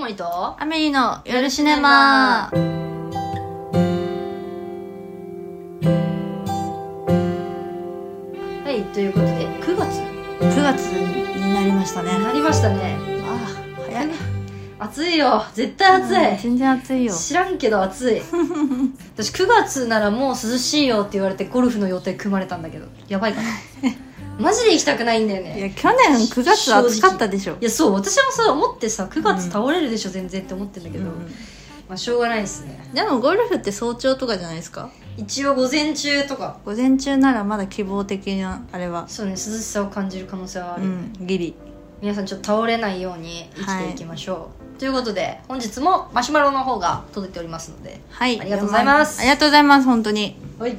もりとアメリの夜シネマ。はいということで9月？9月になりましたね。なりましたね。あ早い。暑いよ。絶対暑い、全然暑いよ。知らんけど暑い。私9月ならもう涼しいよって言われてゴルフの予定組まれたんだけどやばいかなマジで行きたくないんだよいねや去年9月暑かったでしょ。いやそう私もそう思ってさ9月倒れるでしょ、全然って思ってんだけど、うん。まあしょうがないですね。でもゴルフって早朝とかじゃないですか？一応午前中とか。午前中ならまだ希望的なあれは。そうね涼しさを感じる可能性はある、うんギリ。皆さんちょっと倒れないように生きていきましょう、ということで本日もマシュマロの方が届いておりますのではい。ありがとうございます。ありがとうございます本当に、はい。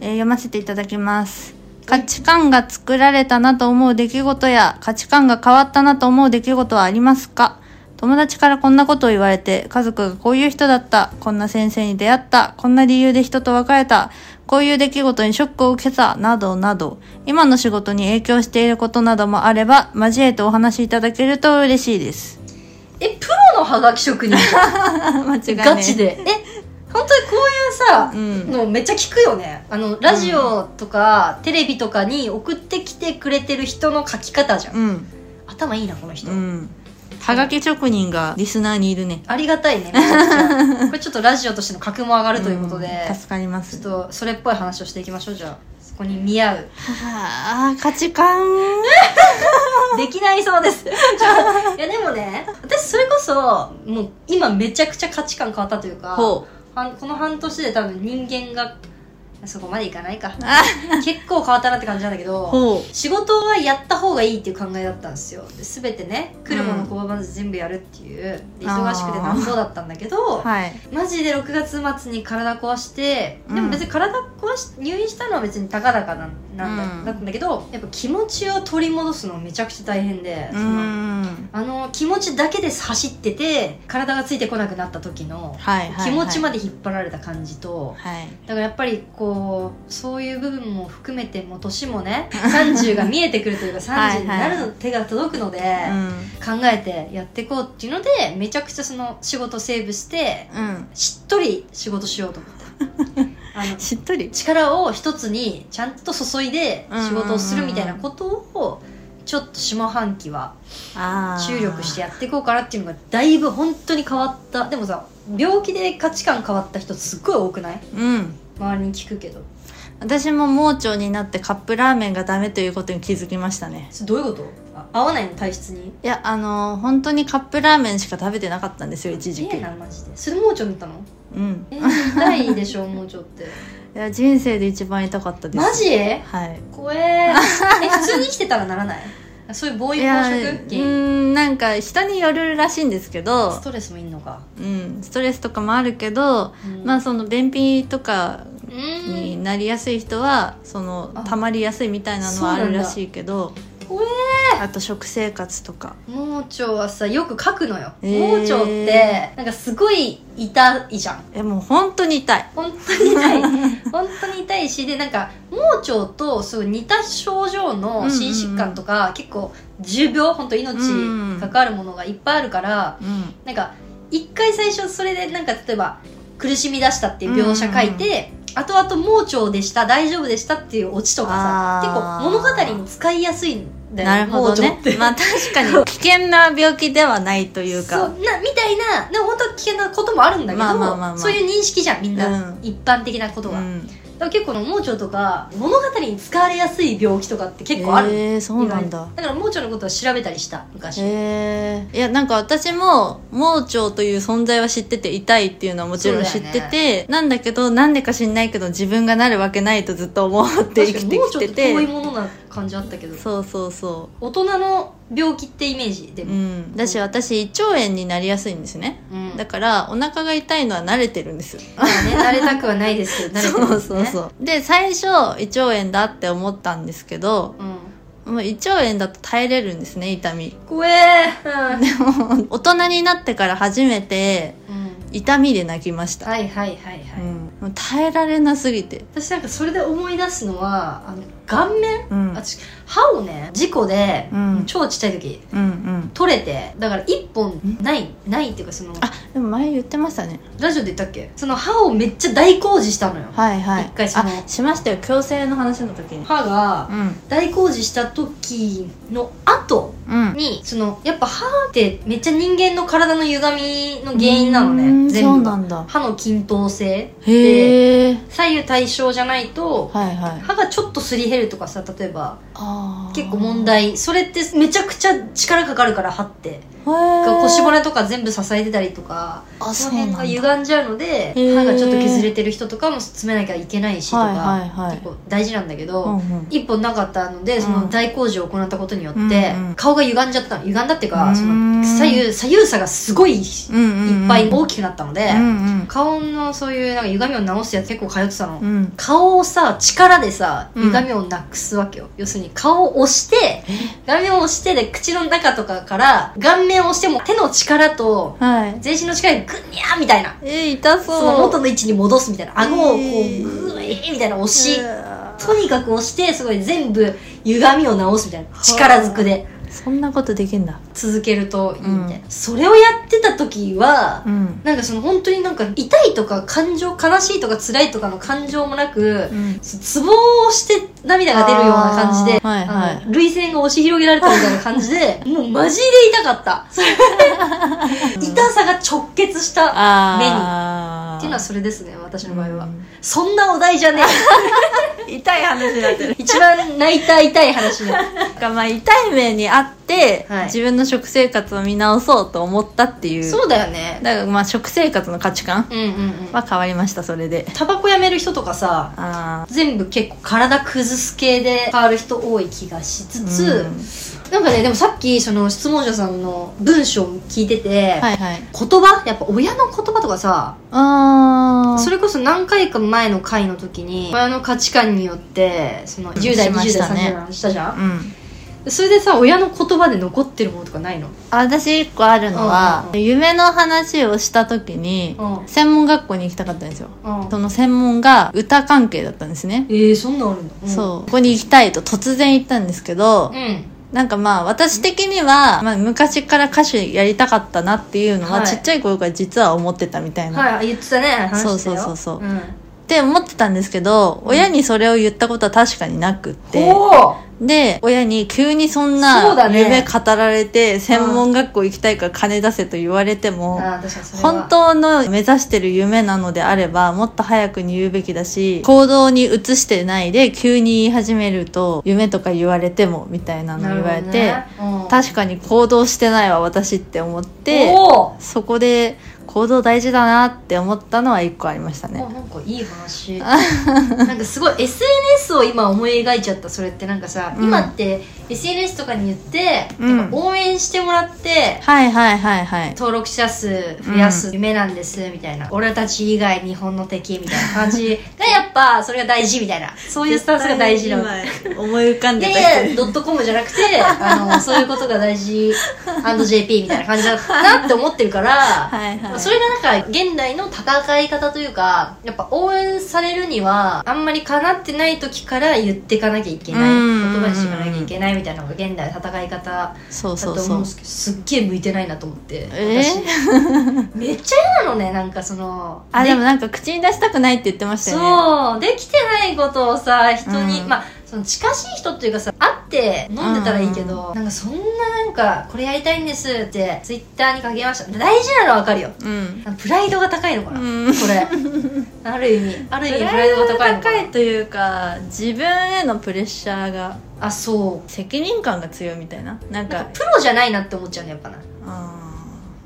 えー読ませていただきます価値観が作られたなと思う出来事や価値観が変わったなと思う出来事はありますか？友達からこんなことを言われて、家族がこういう人だった、こんな先生に出会った、こんな理由で人と別れた、こういう出来事にショックを受けた、などなど、今の仕事に影響していることなどもあれば、交えてお話しいただけると嬉しいです。えプロのハガキ職人？間違いない。ガチでえ本当にこういうさ、うん。のめっちゃ聞くよね。あのラジオとか、テレビとかに送ってきてくれてる人の書き方じゃん、うん。頭いいなこの人、うん。はがき職人がリスナーにいるね。ありがたいね これちょっとラジオとしての格も上がるということで、うん。助かります。ちょっとそれっぽい話をしていきましょう。じゃあそこに見合う。はあ、価値観。できないそうです。いやでもね私それこそもう今めちゃくちゃ価値観変わったというかこの半年で多分人間がそこまでいかないか。あ結構変わったなって感じなんだけどほ仕事はやった方がいいっていう考えだったんですよ。で全てね来るもの拒まず全部やるっていうで忙しくてなんぼだったんだけど、う。はい。マジで6月末に体壊してうんでも別に体壊し入院したのは別にたかだかなんなんだ,、うんだったんだけどやっぱ気持ちを取り戻すのめちゃくちゃ大変で、うそのん。あの気持ちだけで走ってて体がついてこなくなった時の。気持ちまで。で引っ張られた感じと、はい。だからやっぱりこうそういう部分も含めてもう年もね30が見えてくるというか 30になるの手が届くので、考えてやっていこうっていうのでめちゃくちゃその仕事セーブして。しっとり仕事しようと思って あのしっとり。力を一つにちゃんと注いで仕事をするみたいなことをちょっと下半期は。注力してやっていこうかなっていうのがだいぶ本当に変わったでもさ病気で価値観変わった人すっごい多くない？うん。周りに聞くけど私も盲腸になってカップラーメンがダメということに気づきましたね。それどういうこと？あ合わないの？体質に？いや、あのー本当にカップラーメンしか食べてなかったんですよ、一時期ええ。なマジでそれ盲腸塗ったの？うん。えー、痛いでしょ盲腸って いや、人生で一番痛かったです。マジ？はい。怖え。え普通に生きてたらならない？そういう暴飲いや、暴う食ーん、なんか人によるらしいんですけど。ス、トレスもいんのか？うん、ストレスとかもあるけど、うん。まあその便秘とかうん。になりやすい人はそのあ。溜まりやすいみたいなのはあるらしいけどあと食生活とか。盲腸はさよく書くのよ、えー。盲腸ってなんかすごい痛いじゃん。えもう本当に痛い。本当に痛い。本当に痛いしでなんか盲腸とすごい似た症状の心疾患とか、結構重病本当命うん関わるものがいっぱいあるから、うん。なんか一回最初それでなんか例えば苦しみ出したっていう描写書いて、後々盲腸でした大丈夫でしたっていうオチとかさ結構物語に使いやすいんだよなるほど。ね。まあ確かに 危険な病気ではないというそうかなみたいなでも本当は危険なこともあるんだけど、まあまあまあまあ。そういう認識じゃんみんな、うん。一般的なことが、うん。だから結構の盲腸とか物語に使われやすい病気とかって結構ある、えー、そうなんだ。だから盲腸のことは調べたりした昔、へえいやなんか私も盲腸という存在は知ってて痛いっていうのはもちろん知ってて、なんだけどなんでか知んないけど自分がなるわけないとずっと思って生きて確かに盲腸きってて遠いてものな感じあったけど。そうそうそ大人の病気ってイメージでううも、ん。だし私胃腸炎になりやすいんですね。うん。だからお腹が痛いのは慣れてるんですよ。まあね慣れたくはないですけど慣れてるんですねそうそうそうで最初胃腸炎だって思ったんですけどうん。もう胃腸炎だと耐えれるんですね痛み。怖え。うんでも 大人になってから初めてうん。痛みで泣きました、はいはいはいはい、うん、もう耐えられなすぎて。私なんかそれで思い出すのはあの顔面、うん。私歯をね事故で、うん。超ちっちゃい時うんうん。取れてだから一本ないないっていうかそのあでも前言ってましたね。ラジオで言ったっけ？その歯をめっちゃ大工事したのよ。はいはい。一回そのあしましたよ矯正の話の時に。歯がうん。大工事した時の後うん。にそのやっぱ歯ってめっちゃ人間の体の歪みの原因なのうねんそう全部。がなんだ。歯の均等性。へえ左右対称じゃないとはいはい。歯がちょっとすり減るとかさ例えばあー結構問題。それってめちゃくちゃ力かかるから歯って。腰骨とか全部支えてたりとかあその辺が歪んじゃうので歯がちょっと削れてる人とかも詰めなきゃいけないしとか、はいはいはい。結構大事なんだけど、うんうん。一本なかったのでその大工事を行ったことによって、うんうん。顔が歪んじゃったの。歪んだっていううーん。かその左右左右差がすごいいっぱい大きくなったので、うんうん。顔のそういうなんか歪みを直すやつ結構通ってたの、うん。顔をさ力でさうん。歪みをなくすわけよ、要するに顔を押して顔面を押してで口の中とかから顔面を押しても手の力とはい。全身の力でグニャーみたいな。えー、痛そう。その元の位置に戻すみたいな顎をこうえー。グイーンみたいな押しうわー。とにかく押してすごい全部歪みを直すみたいな。力ずくでそんなことできんだ。続けるといいみたいな、うん。それをやってた時は、うん。なんかその本当になんか痛いとか感情悲しいとか辛いとかの感情もなく、うん。ツボをして涙が出るような感じで、涙腺が押し広げられたみたいな感じで、もうマジで痛かった。痛さが直結した目に。ていうのはそれですね、私の場合は。うんそんなお題じゃね 痛い話になってえ。る 一番泣いた痛い話ね。なんかまあ痛い目にあって、はい自分の食生活を見直そうと思ったっていうそうだよね。だからまあ食生活の価値観。は変わりましたそれでタバコやめる人とかさ、あ全部結構体崩す系で変わる人多い気がしつつ、うんなんかねでもさっきその質問者さんの文章を聞いてて、あはいはい。言葉？やっぱ親の言葉とかさああそれこそ何回か前の回の時に親の価値観によってその10代、しま20代30したね代の話したじゃん、うん。それでさ親の言葉で残ってるものとかないの？あ私一個あるのは、うん。夢の話をした時に、うん。専門学校に行きたかったんですよ。うん。その専門が歌関係だったんですね、えー、そんなんあるんだ、そう。ここに行きたいと突然言ったんですけど、うんなんかまあ私的には、まあ、昔から歌手やりたかったなっていうのは、はい。ちっちゃい頃から実は思ってたみたいな、はい言ってたね。話してたよ。そうそうそうそう。うん、って思ってたんですけど、親にそれを言ったことは確かになくって、ほで親に急にそんな夢語られて、専門学校行きたいから金出せと言われてうも、本当の目指してる夢なのであればもっと早くに言うべきだし行動に移してないで急に言い始めると夢とか言われてもみたいなの言われて、確かに行動してないわ私って思ってそこで行動大事だなって思ったのは一個ありましたね。あなんかいい話。なんかすごい SNS を今思い描いちゃったそれって。なんかさ、うん。今って SNS とかに言って、うん。応援してもらってはいはいはいはい。登録者数増やす夢なんですみたいな、俺たち以外日本の敵みたいな感じ。がやっぱそれが大事みたいな。そういうスタンスが大事な思い浮かんいでた。やいや、ドットコムじゃなくて、あの、そういうことが大事、&JP みたいな感じだなって思ってるから、はいはいそれがなんか、現代の戦い方というか、やっぱ応援されるには、あんまり叶ってない時から言っていかなきゃいけない。うん言葉にしていかなきゃいけないみたいなのが現代の戦い方だと思うんですけど、すっげえ向いてないなと思って。え めっちゃ嫌なのね、なんかその。あでもなんか口に出したくないって言ってましたよねそうできてないことをさ人に、うんまあその近しい人っていうかさ会って飲んでたらいいけど、なんかそんななんかこれやりたいんですってツイッターに書きました。大事なのはわかるよ。うん。プライドが高いのかな、うん。これ。ある意味。ある意味プライドが高いのか高ないというか自分へのプレッシャーがあそう。責任感が強いみたいな。なんかプロじゃないなって思っちゃうねやっぱな。あ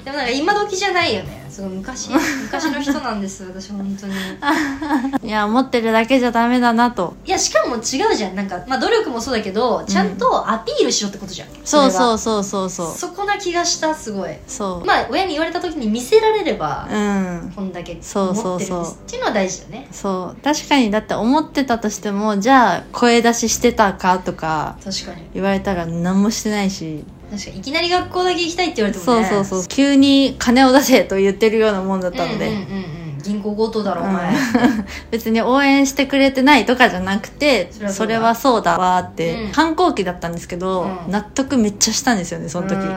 でもなんか今時じゃないよねすごい昔 昔の人なんです私本当に。ー いや思ってるだけじゃダメだなと。いやしかも違うじゃん。なんか、まあ、努力もそうだけどちゃんとアピールしろってことじゃん、そうれはそうそうそう。そうそこな気がしたすごい。そう。まあ親に言われた時に見せられれば、うん。こんだけそう持ってるんですそうそうっていうのは大事だね。そう。確かにだって思ってたとしてもじゃあ声出ししてたかとか確かに。言われたら何もしてないし確かにいきなり学校だけ行きたいって言われてもそうねそうそう。急に金を出せと言ってるようなもんだったので、うんうんうん。うん銀行強盗だろお前、別に応援してくれてないとかじゃなくてそれはそうだ。わーって、うん。反抗期だったんですけど、うん。納得めっちゃしたんですよねその時、うんうんうん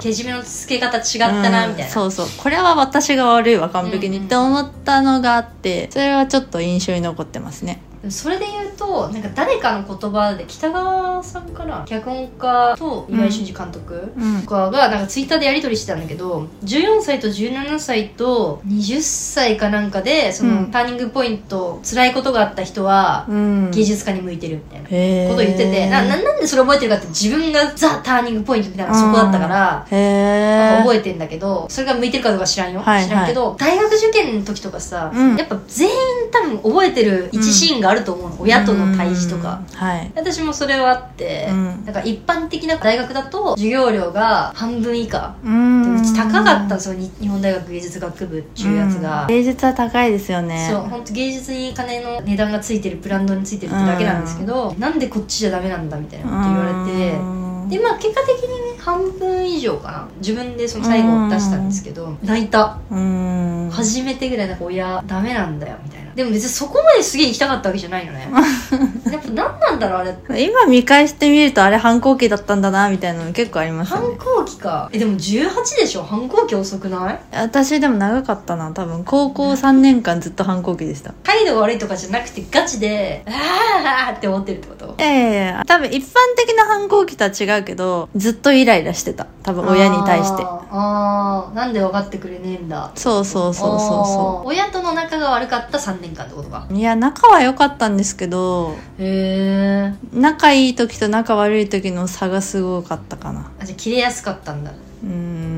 けじめのつけ方違ったな、うん。みたいな。そうそう。これは私が悪いわ完璧にうんうんって思ったのがあってそれはちょっと印象に残ってますね。それで言うとなんか誰かの言葉で北川さんかな脚本家と岩井俊二監督、うん。とかがなんかツイッターでやり取りしてたんだけど14歳と17歳と20歳かなんかでその、うん。ターニングポイント辛いことがあった人はうん。芸術家に向いてるみたいなことを言っててなななんでそれ覚えてるかって自分がザ・ターニングポイントみたいなそこだったから、覚えてんだけどそれが向いてるかどうか知らんよ、はいはい。知らんけど大学受験の時とかさ、うん。やっぱ全員多分覚えてる一シーンがあると思うの、親との対峙とか、うん。はい。私もそれはあって、うん。なんか一般的な大学だと授業料が半分以下。ううち高かったんですよに日本大学芸術学部っていうやつが、うん。芸術は高いですよね。そう本当芸術に金の値段がついてるブランドについてるってだけなんですけど、なんでこっちじゃダメなんだみたいなこと言われて、うん。でまあ結果的にね半分以上かな。自分でその最後出したんですけど泣いた。うん。初めてぐらいなんか親ダメなんだよみたいなでも別にそこまですげえ行きたかったわけじゃないのね。やっぱ何なんだろうあれ。今見返してみるとあれ反抗期だったんだなみたいなの結構ありますよ反ね抗期か。えでも18でしょ反抗期遅くない？私でも長かったな多分。高校3年間ずっと反抗期でした。態度が悪いとかじゃなくてガチであーあーって思ってるってこと？ええ多分一般的な反抗期とは違うけどずっとイライラしてた。多分親に対して。あーあー。なんで分かってくれねえんだ。そうそうそうそうそあー。親との仲が悪かった3年間ってことか？ういや仲は良かったんですけどへえ。仲いい時と仲悪い時の差がすごかったかな。あじゃあ切れやすかったんだ。うーん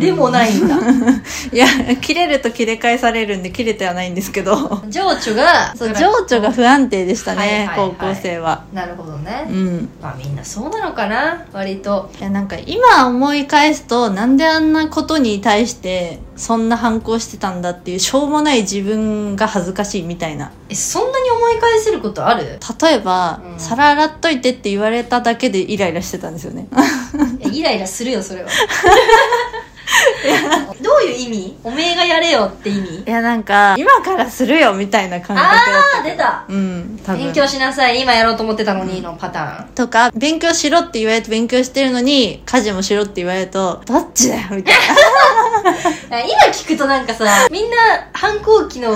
でもないんだ。いや切れると切れ返されるんで切れてはないんですけど。情緒がそう情緒が不安定でしたね、はいはいはい。高校生は。なるほどね、うん。まあみんなそうなのかな割と。いやなんか今思い返すとなんであんなことに対してそんな反抗してたんだっていうしょうもない自分が恥ずかしいみたいな。えそんなに思い返せることある？例えば、うん。皿洗っといてって言われただけでイライラしてたんですよね。えイライラするよそれは どういう意味？おめえがやれよって意味？いやなんか今からするよみたいな感覚だあったあ出た。うん多分。勉強しなさい。今やろうと思ってたのにのパターン。とか勉強しろって言われて勉強してるのに家事もしろって言われるとどっちだよみたいな。今聞くとなんかさみんな反抗期の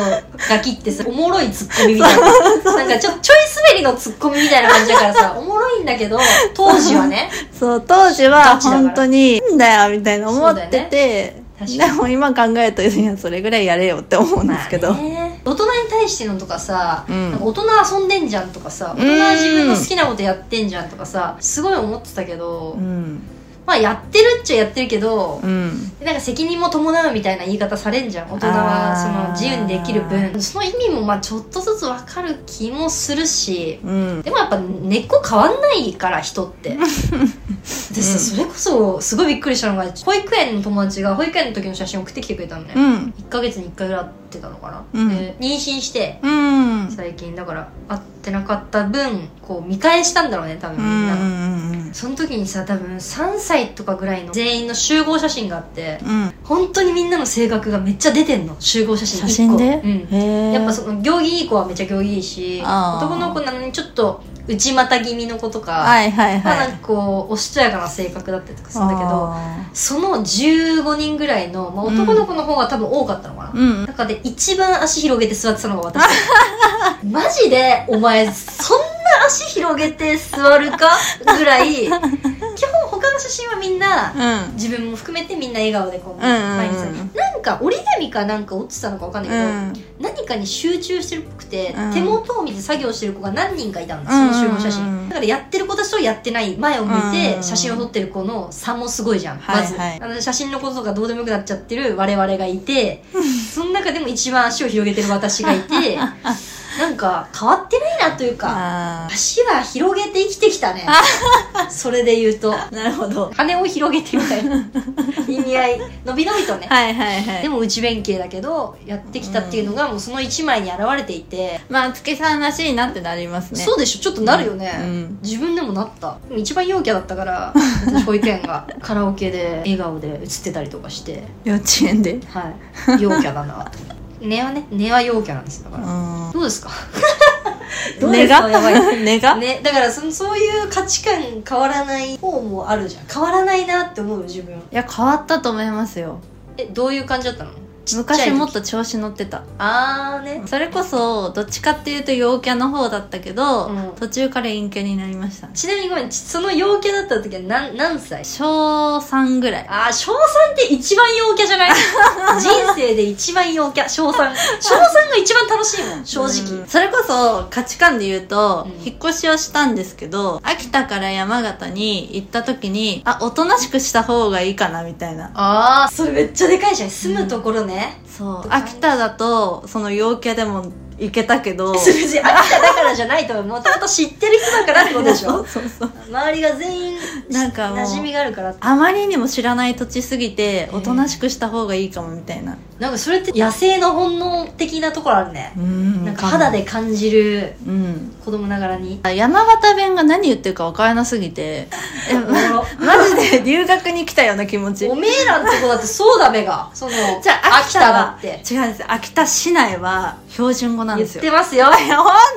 ガキってさおもろいツッコミみたいな。なんかちょちょい滑りのツッコミみたいな感じだからさ おもろいんだけど当時はね。そう当時ガは本当にいいんだよみたいな思ってて、確かに。でも今考えるといやそれぐらいやれよって思うんですけど、大人に対してのとかさ、うん。か大人遊んでんじゃんとかさ大人は自分の好きなことやってんじゃんとかさすごい思ってたけど、うんまあやってるっちゃやってるけど、うん。なんか責任も伴うみたいな言い方されんじゃん。大人はその自由にできる分。その意味もまあちょっとずつ分かる気もするしうん。でもやっぱ根っこ変わんないから人って。でさ、それこそすごいびっくりしたのが保育園の友達が保育園の時の写真送ってきてくれたのね、うん。1ヶ月に1回ぐらい会ってたのかな、うん。で妊娠してうん。最近だから会ってなかった分こう見返したんだろうね多分みんな、うんその時にさ多分3歳とかぐらいの全員の集合写真があってうん。本当にみんなの性格がめっちゃ出てんの。集合写真写真で？1個うんやっぱその行儀いい子はめっちゃ行儀いいし男の子なのにちょっと内股気味の子とか、はいはいまあ、はいなんかこうおしとやかな性格だったりとかするんだけどあその15人ぐらいの、まあ、男の子の方が多分多かったのかな、ーうん。中で一番足広げて座ってたのが私。マジでお前そんな足広げて座るか？ぐらい 写真はみんなうん。自分も含めてみんな笑顔でこううんうんうん毎日。さなんか折り紙かなんか落ちてたのかわかんないけど、うん。何かに集中してるっぽくて、うん。手元を見て作業してる子が何人かいたんだその集合写真、うんうん。うんだからやってる子たちとやってない前を見うんて写真を撮ってる子の差もすごいじゃん、まず、はい。はいあの写真のこととかどうでもよくなっちゃってる我々がいて その中でも一番足を広げてる私がいて か変わってないなというかあ足は広げて生きてきたね。それで言うと。ーなるほど。羽を広げてみたいな。意味合い伸び伸びとね。はいはいはい。でも内弁慶だけどやってきたっていうのがもうその一枚に現れていて、まあ月さんらしいなってなりますね。そうでしょ。ちょっとなるよね、うん。自分でもなった。一番陽キャだったから 私保育園がカラオケで笑顔で映ってたりとかして。幼稚園で？はい。陽キャだな。と思って根はね根は陽キャなんですだから、うんどうですか？どうです根が？かやばい。根が、ね、だからそのそういう価値観変わらない方もあるじゃん。変わらないなって思う自分。いや変わったと思いますよ。えどういう感じだったの？昔時。もっと調子乗ってた。あーね。それこそどっちかっていうと陽キャの方だったけど、うん。途中から陰キャになりました。ちなみにごめんちその陽キャだった時は何何歳？小3ぐらい。あー小3って一番陽キャじゃない？人生で一番陽キャ。小3小3が一番楽しいもん正直、うんそれこそ価値観で言うと、うん。引っ越しをしたんですけど秋田から山形に行った時にあおとなしくした方がいいかなみたいな。ああそれめっちゃでかいじゃん。住むところね、そう。秋田だとその陽キャでも行けたけど。別に秋田だからじゃないともともと知ってる人だからってことでしょ？そうそう周りが全員なんか馴染みがあるからあまりにも知らない土地すぎておとなしくした方がいいかもみたいな。なんかそれって野生の本能的なところあるね、うんなんか肌で感じるうん。子供ながらに。山形弁が何言ってるか分からなすぎて。えま マジで留学に来たような気持ち。おめえらのとこだってそうだべが。そのじゃあ秋田だって。違うんです。秋田市内は標準語なん言っですよ。てますよ。本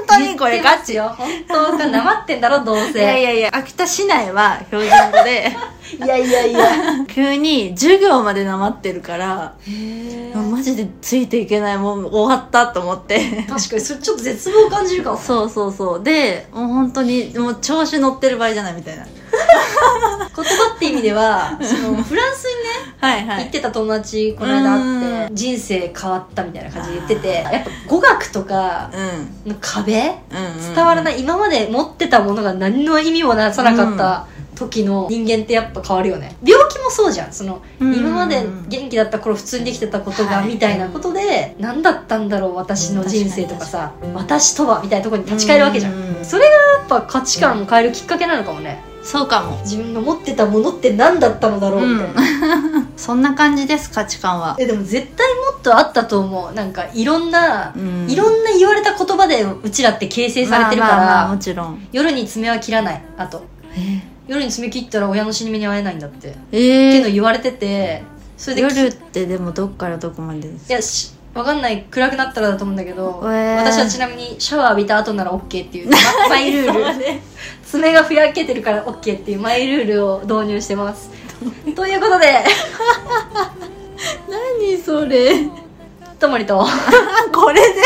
当にこれガチ。よ。本当かなまってんだろどうせ。いやいやいや秋田市内は標準語で。いやいやいや。急に授業までなまってるからへマジでついていけないもう終わったと思って。確かにそれちょっと絶望を感じるかも。そうそうそう。でもう本当にもう調子乗ってる場合じゃないみたいな 言葉って意味ではそのフランスにねはいはい。行ってた友達この間会って人生変わったみたいな感じで言っててやっぱ語学とかうん。の壁伝わらない。今まで持ってたものが何の意味もなさなかった時の人間ってやっぱ変わるよね。病気もそうじゃん。そのうん。今まで元気だった頃普通にできてたことがはい。みたいなことで何だったんだろう私の人生とかさ私とはみたいなところに立ち返るわけじゃうんん。それがやっぱ価値観を変えるきっかけなのかもねそうかも。自分が持ってたものって何だったのだろうみたいな、そんな感じです価値観は。えでも絶対もっとあったと思う。なんかいろんな、うん。いろんな言われた言葉でうちらって形成されてるから、まあもちろん。夜に爪は切らない。あと。え？夜に爪切ったら親の死に目に会えないんだって、ってえいうのー、言われてて。それで夜ってでもどっからどこまでですいやしわかんない暗くなったらだと思うんだけど、えー。私はちなみにシャワー浴びた後なら OK っていうま マイルール。爪がふやけてるから OK っていうマイルールを導入してます。と？いうことで。何それ？ともりと。これで？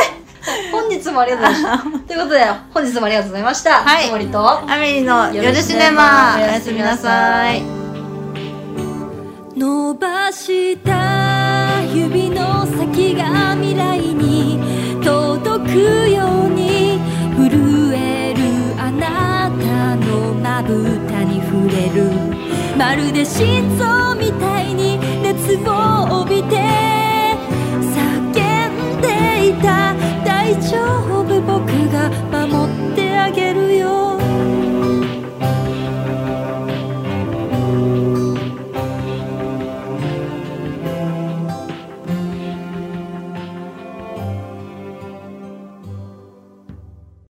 本日もありがとうございました。ということで本日もありがとうございました。はい。ともりと。アメリの夜シネマ。おやすみなさい。伸ばした指の先る。まるで心臓みたいに熱を帯びて叫んでいた。大丈夫僕が守ってあげるよ。